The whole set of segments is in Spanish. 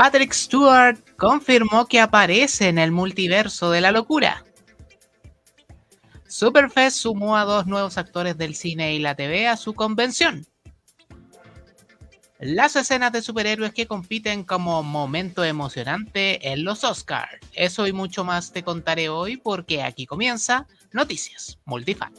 Patrick Stewart confirmó que aparece en el multiverso de la locura. Superfest sumó a dos nuevos actores del cine y la TV a su convención. Las escenas de superhéroes que compiten como momento emocionante en los Oscars. Eso y mucho más te contaré hoy porque aquí comienza Noticias Multifan.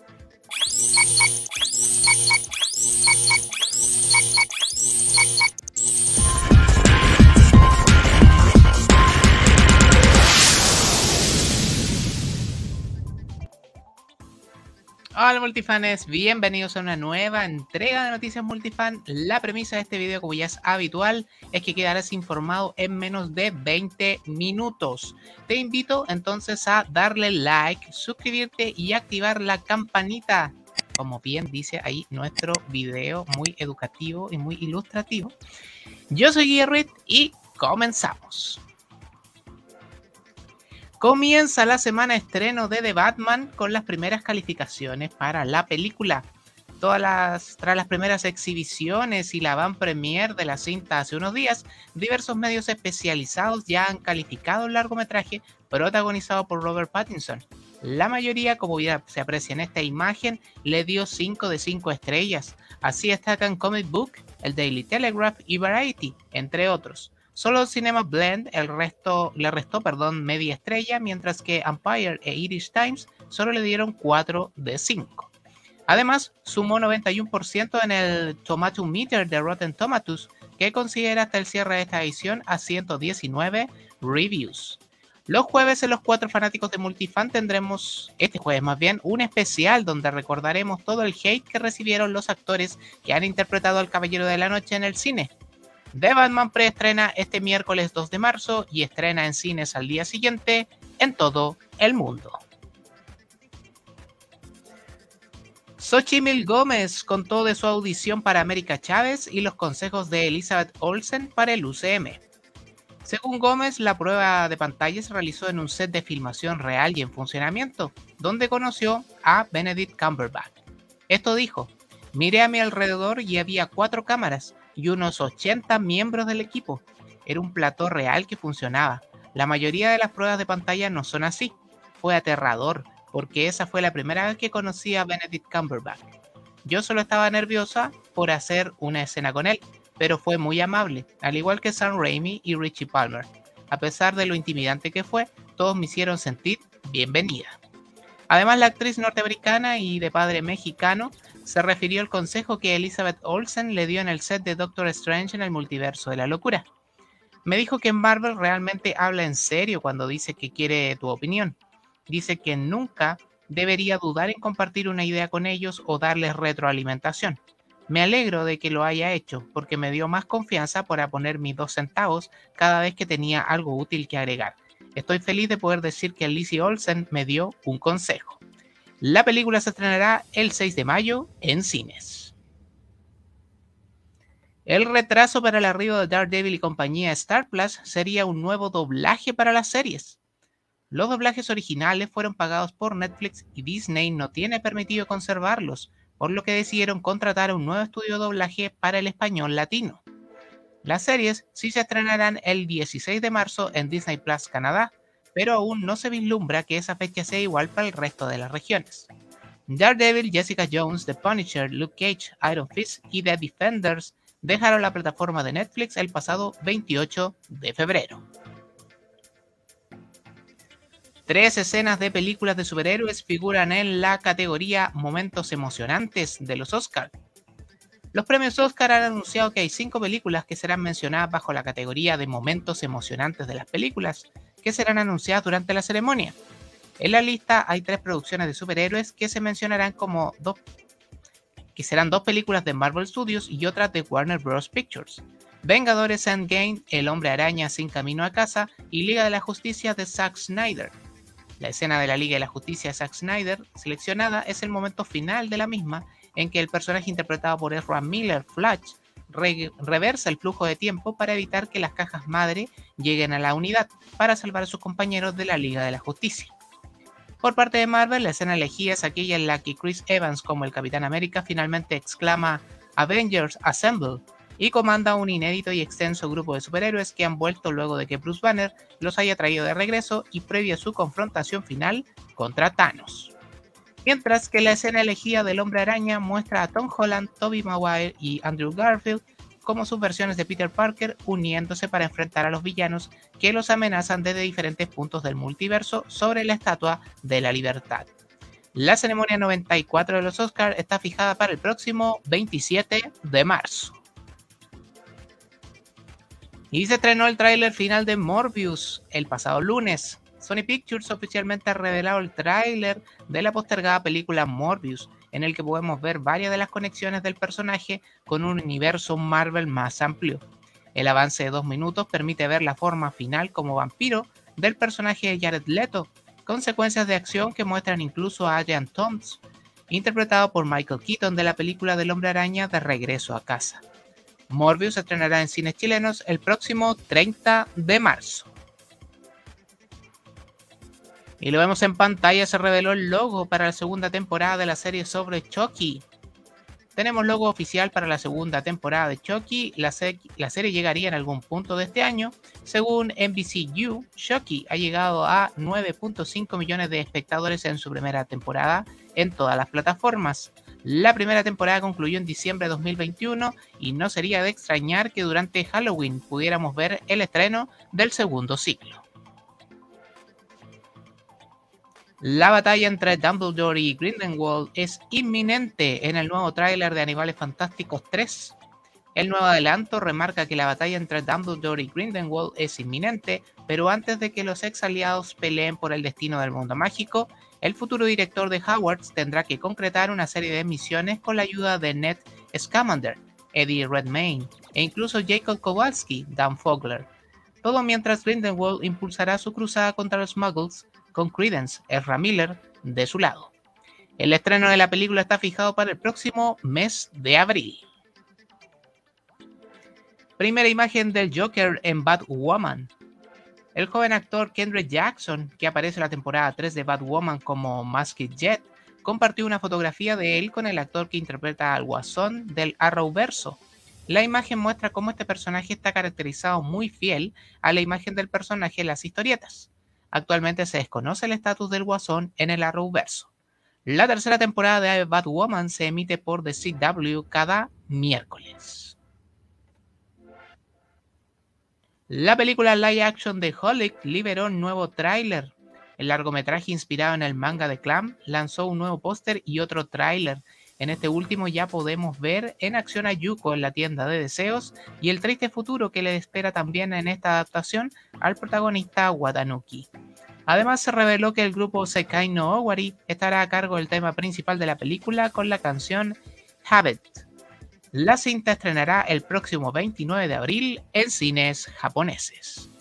Hola multifanes, bienvenidos a una nueva entrega de Noticias Multifan. La premisa de este video, como ya es habitual, es que quedarás informado en menos de 20 minutos. Te invito entonces a darle like, suscribirte y activar la campanita. Como bien dice ahí nuestro video, muy educativo y muy ilustrativo. Yo soy Guillermo y comenzamos. Comienza la semana estreno de The Batman con las primeras calificaciones para la película. Todas las, tras las primeras exhibiciones y la van premier de la cinta hace unos días, diversos medios especializados ya han calificado el largometraje protagonizado por Robert Pattinson. La mayoría, como ya se aprecia en esta imagen, le dio 5 de 5 estrellas. Así destacan Comic Book, el Daily Telegraph y Variety, entre otros. Solo Cinema Blend el resto, le restó perdón, media estrella, mientras que Empire e Irish Times solo le dieron 4 de 5. Además, sumó 91% en el Tomato Meter de Rotten Tomatoes, que considera hasta el cierre de esta edición a 119 reviews. Los jueves en los cuatro fanáticos de Multifan tendremos, este jueves más bien, un especial donde recordaremos todo el hate que recibieron los actores que han interpretado al Caballero de la Noche en el cine. The Batman preestrena este miércoles 2 de marzo y estrena en cines al día siguiente en todo el mundo. Xochimil Gómez contó de su audición para América Chávez y los consejos de Elizabeth Olsen para el UCM. Según Gómez, la prueba de pantalla se realizó en un set de filmación real y en funcionamiento, donde conoció a Benedict Cumberbatch. Esto dijo, miré a mi alrededor y había cuatro cámaras, y unos 80 miembros del equipo. Era un plató real que funcionaba. La mayoría de las pruebas de pantalla no son así. Fue aterrador, porque esa fue la primera vez que conocí a Benedict Cumberbatch. Yo solo estaba nerviosa por hacer una escena con él, pero fue muy amable, al igual que Sam Raimi y Richie Palmer. A pesar de lo intimidante que fue, todos me hicieron sentir bienvenida. Además, la actriz norteamericana y de padre mexicano se refirió al consejo que Elizabeth Olsen le dio en el set de Doctor Strange en el multiverso de la locura. Me dijo que Marvel realmente habla en serio cuando dice que quiere tu opinión. Dice que nunca debería dudar en compartir una idea con ellos o darles retroalimentación. Me alegro de que lo haya hecho porque me dio más confianza para poner mis dos centavos cada vez que tenía algo útil que agregar. Estoy feliz de poder decir que Lizzie Olsen me dio un consejo. La película se estrenará el 6 de mayo en cines. El retraso para el arribo de Daredevil y compañía Star Plus sería un nuevo doblaje para las series. Los doblajes originales fueron pagados por Netflix y Disney no tiene permitido conservarlos, por lo que decidieron contratar a un nuevo estudio de doblaje para el español latino. Las series sí se estrenarán el 16 de marzo en Disney Plus Canadá pero aún no se vislumbra que esa fecha sea igual para el resto de las regiones. Daredevil, Jessica Jones, The Punisher, Luke Cage, Iron Fist y The Defenders dejaron la plataforma de Netflix el pasado 28 de febrero. Tres escenas de películas de superhéroes figuran en la categoría Momentos emocionantes de los Oscars. Los premios Oscar han anunciado que hay cinco películas que serán mencionadas bajo la categoría de momentos emocionantes de las películas, que serán anunciadas durante la ceremonia. En la lista hay tres producciones de superhéroes que se mencionarán como dos, que serán dos películas de Marvel Studios y otras de Warner Bros. Pictures. Vengadores Endgame, El Hombre Araña sin camino a casa y Liga de la Justicia de Zack Snyder. La escena de la Liga de la Justicia de Zack Snyder seleccionada es el momento final de la misma en que el personaje interpretado por Ezra Miller, Flash, reversa el flujo de tiempo para evitar que las cajas madre lleguen a la unidad para salvar a sus compañeros de la Liga de la Justicia. Por parte de Marvel, la escena elegida es aquella en la que Chris Evans como el Capitán América finalmente exclama Avengers Assemble y comanda un inédito y extenso grupo de superhéroes que han vuelto luego de que Bruce Banner los haya traído de regreso y previo a su confrontación final contra Thanos. Mientras que la escena elegida del Hombre Araña muestra a Tom Holland, Tobey Maguire y Andrew Garfield como sus versiones de Peter Parker uniéndose para enfrentar a los villanos que los amenazan desde diferentes puntos del multiverso sobre la Estatua de la Libertad. La ceremonia 94 de los Oscars está fijada para el próximo 27 de marzo. Y se estrenó el tráiler final de Morbius el pasado lunes. Sony Pictures oficialmente ha revelado el tráiler de la postergada película Morbius, en el que podemos ver varias de las conexiones del personaje con un universo Marvel más amplio. El avance de dos minutos permite ver la forma final como vampiro del personaje de Jared Leto, consecuencias de acción que muestran incluso a Adrian Toms, interpretado por Michael Keaton de la película del Hombre Araña de Regreso a Casa. Morbius se estrenará en cines chilenos el próximo 30 de marzo. Y lo vemos en pantalla, se reveló el logo para la segunda temporada de la serie sobre Chucky. Tenemos logo oficial para la segunda temporada de Chucky. La, serie llegaría en algún punto de este año. Según NBCU, Chucky ha llegado a 9.5 millones de espectadores en su primera temporada en todas las plataformas. La primera temporada concluyó en diciembre de 2021 y no sería de extrañar que durante Halloween pudiéramos ver el estreno del segundo ciclo. La batalla entre Dumbledore y Grindelwald es inminente en el nuevo tráiler de Animales Fantásticos 3. El nuevo adelanto remarca que la batalla entre Dumbledore y Grindelwald es inminente, pero antes de que los ex aliados peleen por el destino del mundo mágico, el futuro director de Hogwarts tendrá que concretar una serie de misiones con la ayuda de Ned Scamander, Eddie Redmayne e incluso Jacob Kowalski, Dan Fogler. Todo mientras Grindelwald impulsará su cruzada contra los Muggles con Credence, Ezra Miller, de su lado. El estreno de la película está fijado para el próximo mes de abril. Primera imagen del Joker en Batwoman. El joven actor Kendrick Jackson, que aparece en la temporada 3 de Batwoman como Masked Jet, compartió una fotografía de él con el actor que interpreta al guasón del Arrowverso. La imagen muestra cómo este personaje está caracterizado muy fiel a la imagen del personaje en las historietas. Actualmente se desconoce el estatus del guasón en el Arrowverso. La tercera temporada de Batwoman se emite por The CW cada miércoles. La película live action de Holic liberó un nuevo tráiler. El largometraje inspirado en el manga de Clam lanzó un nuevo póster y otro tráiler. En este último ya podemos ver en acción a Yuko en la tienda de deseos y el triste futuro que le espera también en esta adaptación al protagonista Watanuki. Además se reveló que el grupo Sekai no Owari estará a cargo del tema principal de la película con la canción Habit. La cinta estrenará el próximo 29 de abril en cines japoneses.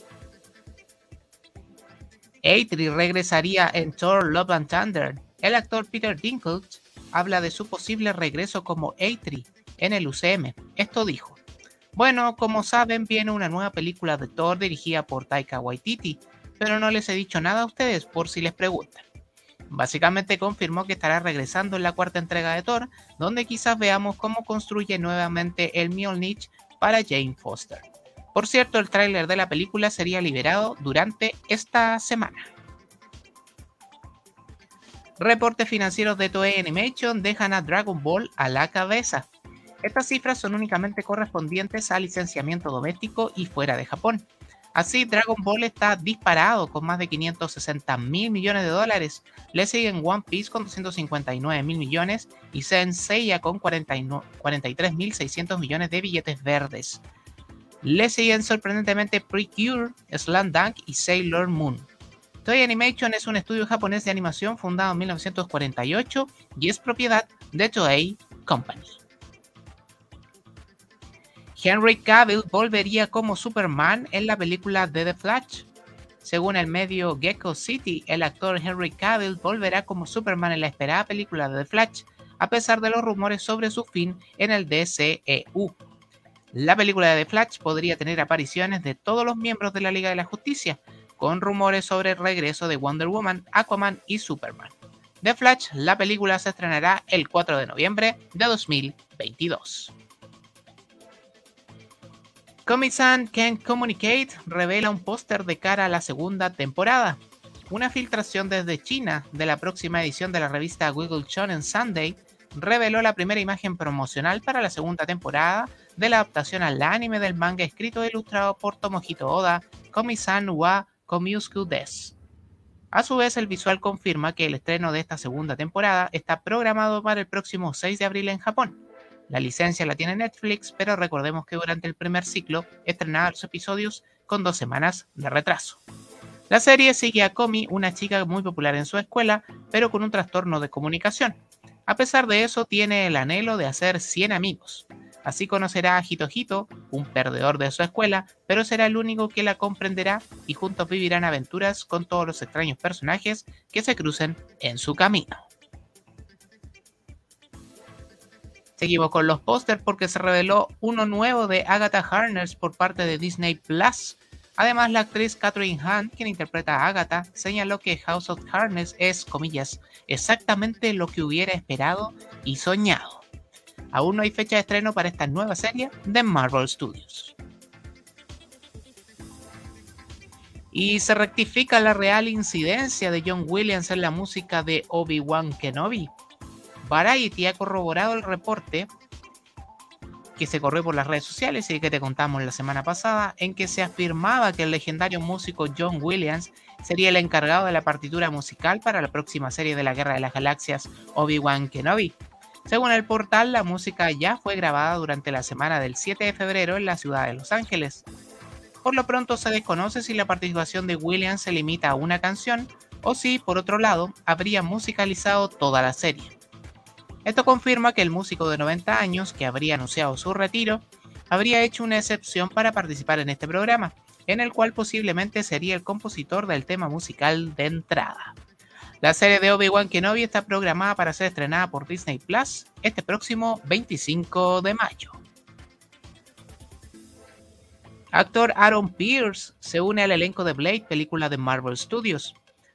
Eitri regresaría en Thor Love and Thunder. El actor Peter Dinklage habla de su posible regreso como Eitri en el UCM. Esto dijo: Bueno, como saben, viene una nueva película de Thor dirigida por Taika Waititi, pero no les he dicho nada a ustedes por si les preguntan. Básicamente confirmó que estará regresando en la cuarta entrega de Thor, donde quizás veamos cómo construye nuevamente el Mjolnir para Jane Foster. Por cierto, el tráiler de la película sería liberado durante esta semana. Reportes financieros de Toei Animation dejan a Dragon Ball a la cabeza. Estas cifras son únicamente correspondientes al licenciamiento doméstico y fuera de Japón. Así, Dragon Ball está disparado con más de 560 mil millones de dólares. Le siguen One Piece con 259 mil millones y Senseiya con 43 mil 600 millones de billetes verdes. Le siguen sorprendentemente Precure, Slam Dunk y Sailor Moon. Toei Animation es un estudio japonés de animación fundado en 1948 y es propiedad de Toei Company. Henry Cavill volvería como Superman en la película de The Flash. Según el medio Gecko City, el actor Henry Cavill volverá como Superman en la esperada película de The Flash, a pesar de los rumores sobre su fin en el DCEU. La película de The Flash podría tener apariciones de todos los miembros de la Liga de la Justicia, con rumores sobre el regreso de Wonder Woman, Aquaman y Superman. The Flash, la película se estrenará el 4 de noviembre de 2022. Comic-San Can't Communicate revela un póster de cara a la segunda temporada. Una filtración desde China de la próxima edición de la revista Wiggle Shonen Sunday reveló la primera imagen promocional para la segunda temporada de la adaptación al anime del manga escrito e ilustrado por Tomohito Oda, Komi-san wa Komiusku Des. A su vez, el visual confirma que el estreno de esta segunda temporada está programado para el próximo 6 de abril en Japón. La licencia la tiene Netflix, pero recordemos que durante el primer ciclo estrenaba los episodios con dos semanas de retraso. La serie sigue a Komi, una chica muy popular en su escuela, pero con un trastorno de comunicación. A pesar de eso, tiene el anhelo de hacer 100 amigos. Así conocerá a Hito un perdedor de su escuela, pero será el único que la comprenderá y juntos vivirán aventuras con todos los extraños personajes que se crucen en su camino. Seguimos con los pósters porque se reveló uno nuevo de Agatha Harness por parte de Disney Plus. Además, la actriz Catherine Hunt, quien interpreta a Agatha, señaló que House of Harness es, comillas, exactamente lo que hubiera esperado y soñado. Aún no hay fecha de estreno para esta nueva serie de Marvel Studios. Y se rectifica la real incidencia de John Williams en la música de Obi-Wan Kenobi. Variety ha corroborado el reporte que se corrió por las redes sociales y que te contamos la semana pasada, en que se afirmaba que el legendario músico John Williams sería el encargado de la partitura musical para la próxima serie de la Guerra de las Galaxias Obi-Wan Kenobi. Según el portal, la música ya fue grabada durante la semana del 7 de febrero en la ciudad de Los Ángeles. Por lo pronto se desconoce si la participación de Williams se limita a una canción o si, por otro lado, habría musicalizado toda la serie. Esto confirma que el músico de 90 años, que habría anunciado su retiro, habría hecho una excepción para participar en este programa, en el cual posiblemente sería el compositor del tema musical de entrada. La serie de Obi-Wan Kenobi está programada para ser estrenada por Disney Plus este próximo 25 de mayo. Actor Aaron Pierce se une al elenco de Blade, película de Marvel Studios.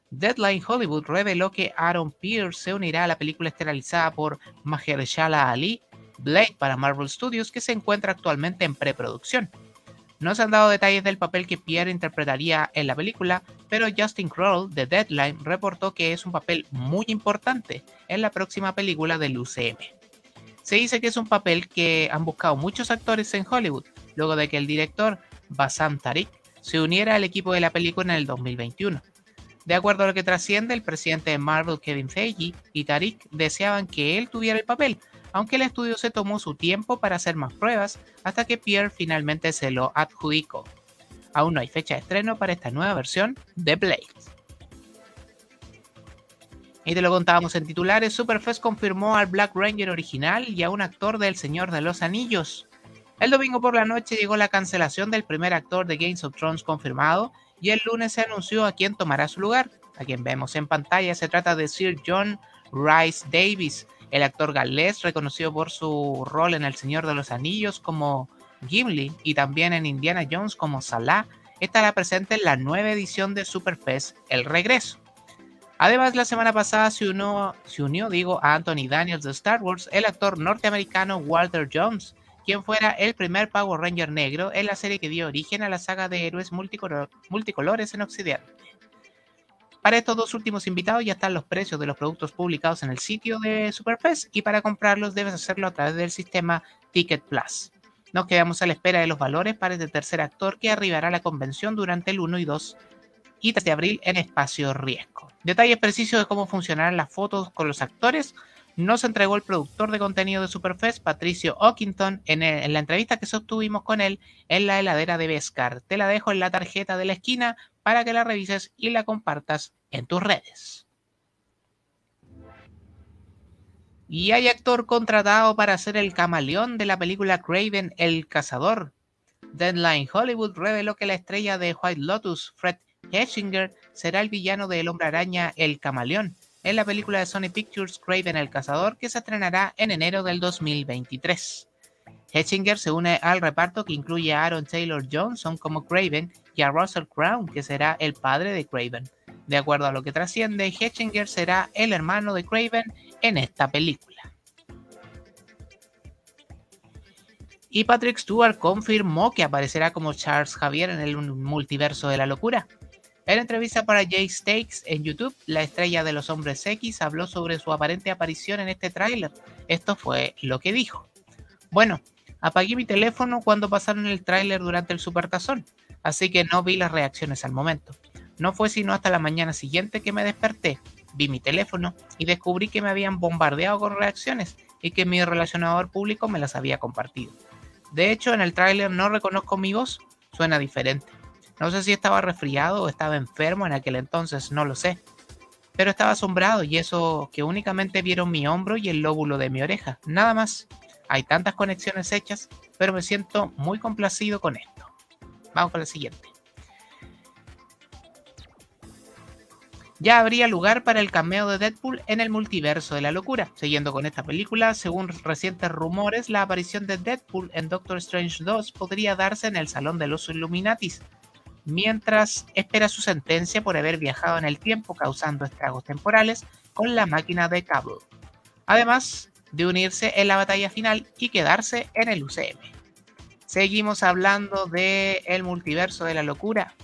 Deadline Hollywood reveló que Aaron Pierce se unirá a la película esterilizada por Mahershala Ali, Blade para Marvel Studios, que se encuentra actualmente en preproducción. No se han dado detalles del papel que Pierre interpretaría en la película, pero Justin Kroll de Deadline reportó que es un papel muy importante en la próxima película del UCM. Se dice que es un papel que han buscado muchos actores en Hollywood, luego de que el director Bassam Tariq se uniera al equipo de la película en el 2021. De acuerdo a lo que trasciende, el presidente de Marvel, Kevin Feige, y Tariq deseaban que él tuviera el papel, aunque el estudio se tomó su tiempo para hacer más pruebas hasta que Pierre finalmente se lo adjudicó. Aún no hay fecha de estreno para esta nueva versión de Blade. Y te lo contábamos en titulares, Superfest confirmó al Black Ranger original y a un actor del Señor de los Anillos. El domingo por la noche llegó la cancelación del primer actor de Games of Thrones confirmado y el lunes se anunció a quién tomará su lugar. A quien vemos en pantalla se trata de Sir John Rice Davis, el actor galés reconocido por su rol en El Señor de los Anillos como Gimli y también en Indiana Jones como Salah, estará presente en la nueva edición de Superfest El Regreso. Además, la semana pasada se unió, se unió digo, a Anthony Daniels de Star Wars, el actor norteamericano Walter Jones, quien fuera el primer Power Ranger negro en la serie que dio origen a la saga de héroes multicolores en Occidente. Para estos dos últimos invitados ya están los precios de los productos publicados en el sitio de Superfest y para comprarlos debes hacerlo a través del sistema Ticket Plus. Nos quedamos a la espera de los valores para este tercer actor que arribará a la convención durante el 1 y 2 y 3 de abril en Espacio Riesgo. Detalles precisos de cómo funcionarán las fotos con los actores nos entregó el productor de contenido de Superfest, Patricio Ockington, en, la entrevista que sostuvimos con él en la heladera de Vescar. Te la dejo en la tarjeta de la esquina para que la revises y la compartas en tus redes. Y hay actor contratado para ser el camaleón de la película Craven el Cazador. Deadline Hollywood reveló que la estrella de White Lotus, Fred Heschinger, será el villano de El Hombre Araña El Camaleón en la película de Sony Pictures Craven el Cazador que se estrenará en enero del 2023. Hetchinger se une al reparto que incluye a Aaron Taylor Johnson como Craven y a Russell Crown, que será el padre de Craven. De acuerdo a lo que trasciende, Hetchinger será el hermano de Craven en esta película. Y Patrick Stewart confirmó que aparecerá como Charles Javier en el multiverso de la locura. En entrevista para Jay Stakes en YouTube, la estrella de los hombres X habló sobre su aparente aparición en este tráiler. Esto fue lo que dijo. Bueno, apagué mi teléfono cuando pasaron el tráiler durante el supertazón, así que no vi las reacciones al momento. No fue sino hasta la mañana siguiente que me desperté, vi mi teléfono y descubrí que me habían bombardeado con reacciones y que mi relacionador público me las había compartido. De hecho, en el tráiler no reconozco mi voz, suena diferente. No sé si estaba resfriado o estaba enfermo en aquel entonces, no lo sé. Pero estaba asombrado y eso que únicamente vieron mi hombro y el lóbulo de mi oreja, nada más. Hay tantas conexiones hechas, pero me siento muy complacido con esto. Vamos con la siguiente. Ya habría lugar para el cameo de Deadpool en el multiverso de la locura. Siguiendo con esta película, según recientes rumores, la aparición de Deadpool en Doctor Strange 2 podría darse en el Salón de los Illuminatis, mientras espera su sentencia por haber viajado en el tiempo causando estragos temporales con la máquina de Cable. Además de unirse en la batalla final y quedarse en el UCM. Seguimos hablando de el multiverso de la locura,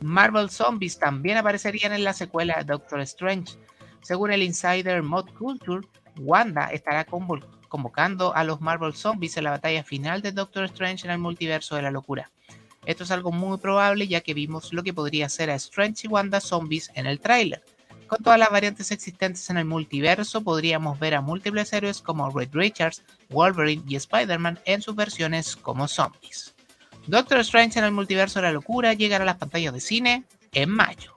Marvel Zombies también aparecerían en la secuela Doctor Strange. Según el insider Mod Culture, Wanda estará convocando a los Marvel Zombies en la batalla final de Doctor Strange en el multiverso de la locura. Esto es algo muy probable ya que vimos lo que podría ser a Strange y Wanda Zombies en el tráiler. Con todas las variantes existentes en el multiverso, podríamos ver a múltiples héroes como Red Richards, Wolverine y Spider-Man en sus versiones como zombies. Doctor Strange en el multiverso de la locura llegará a las pantallas de cine en mayo.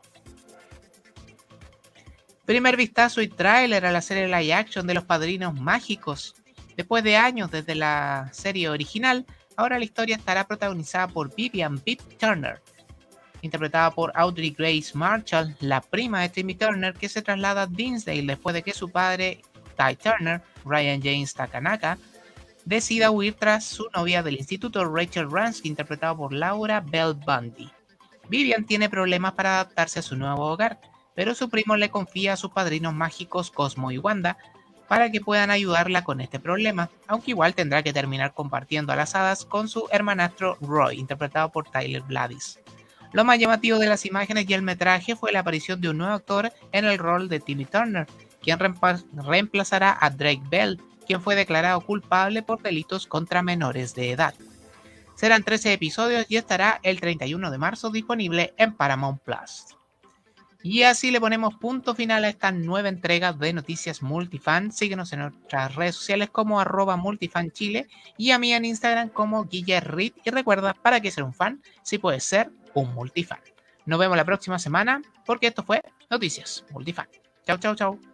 Primer vistazo y tráiler a la serie live action de los Padrinos Mágicos. Después de años desde la serie original, ahora la historia estará protagonizada por Vivian Pip Turner, interpretada por Audrey Grace Marshall, la prima de Timmy Turner, que se traslada a Dinsdale después de que su padre, Ty Turner, Ryan James Takanaka, decida huir tras su novia del instituto Rachel Ransky, interpretada por Laura Bell Bundy. Vivian tiene problemas para adaptarse a su nuevo hogar, pero su primo le confía a sus padrinos mágicos Cosmo y Wanda para que puedan ayudarla con este problema, aunque igual tendrá que terminar compartiendo a las hadas con su hermanastro Roy, interpretado por Tyler Gladys. Lo más llamativo de las imágenes y el metraje fue la aparición de un nuevo actor en el rol de Timmy Turner, quien reemplazará a Drake Bell, quien fue declarado culpable por delitos contra menores de edad. Serán 13 episodios y estará el 31 de marzo disponible en Paramount Plus. Y así le ponemos punto final a esta nueva entrega de Noticias Multifan. Síguenos en nuestras redes sociales como arroba multifanchile y a mí en Instagram como Guillerrit. Y recuerda, para que ser un fan, si puedes ser un multifan. Nos vemos la próxima semana porque esto fue Noticias Multifan. Chau, chau, chau.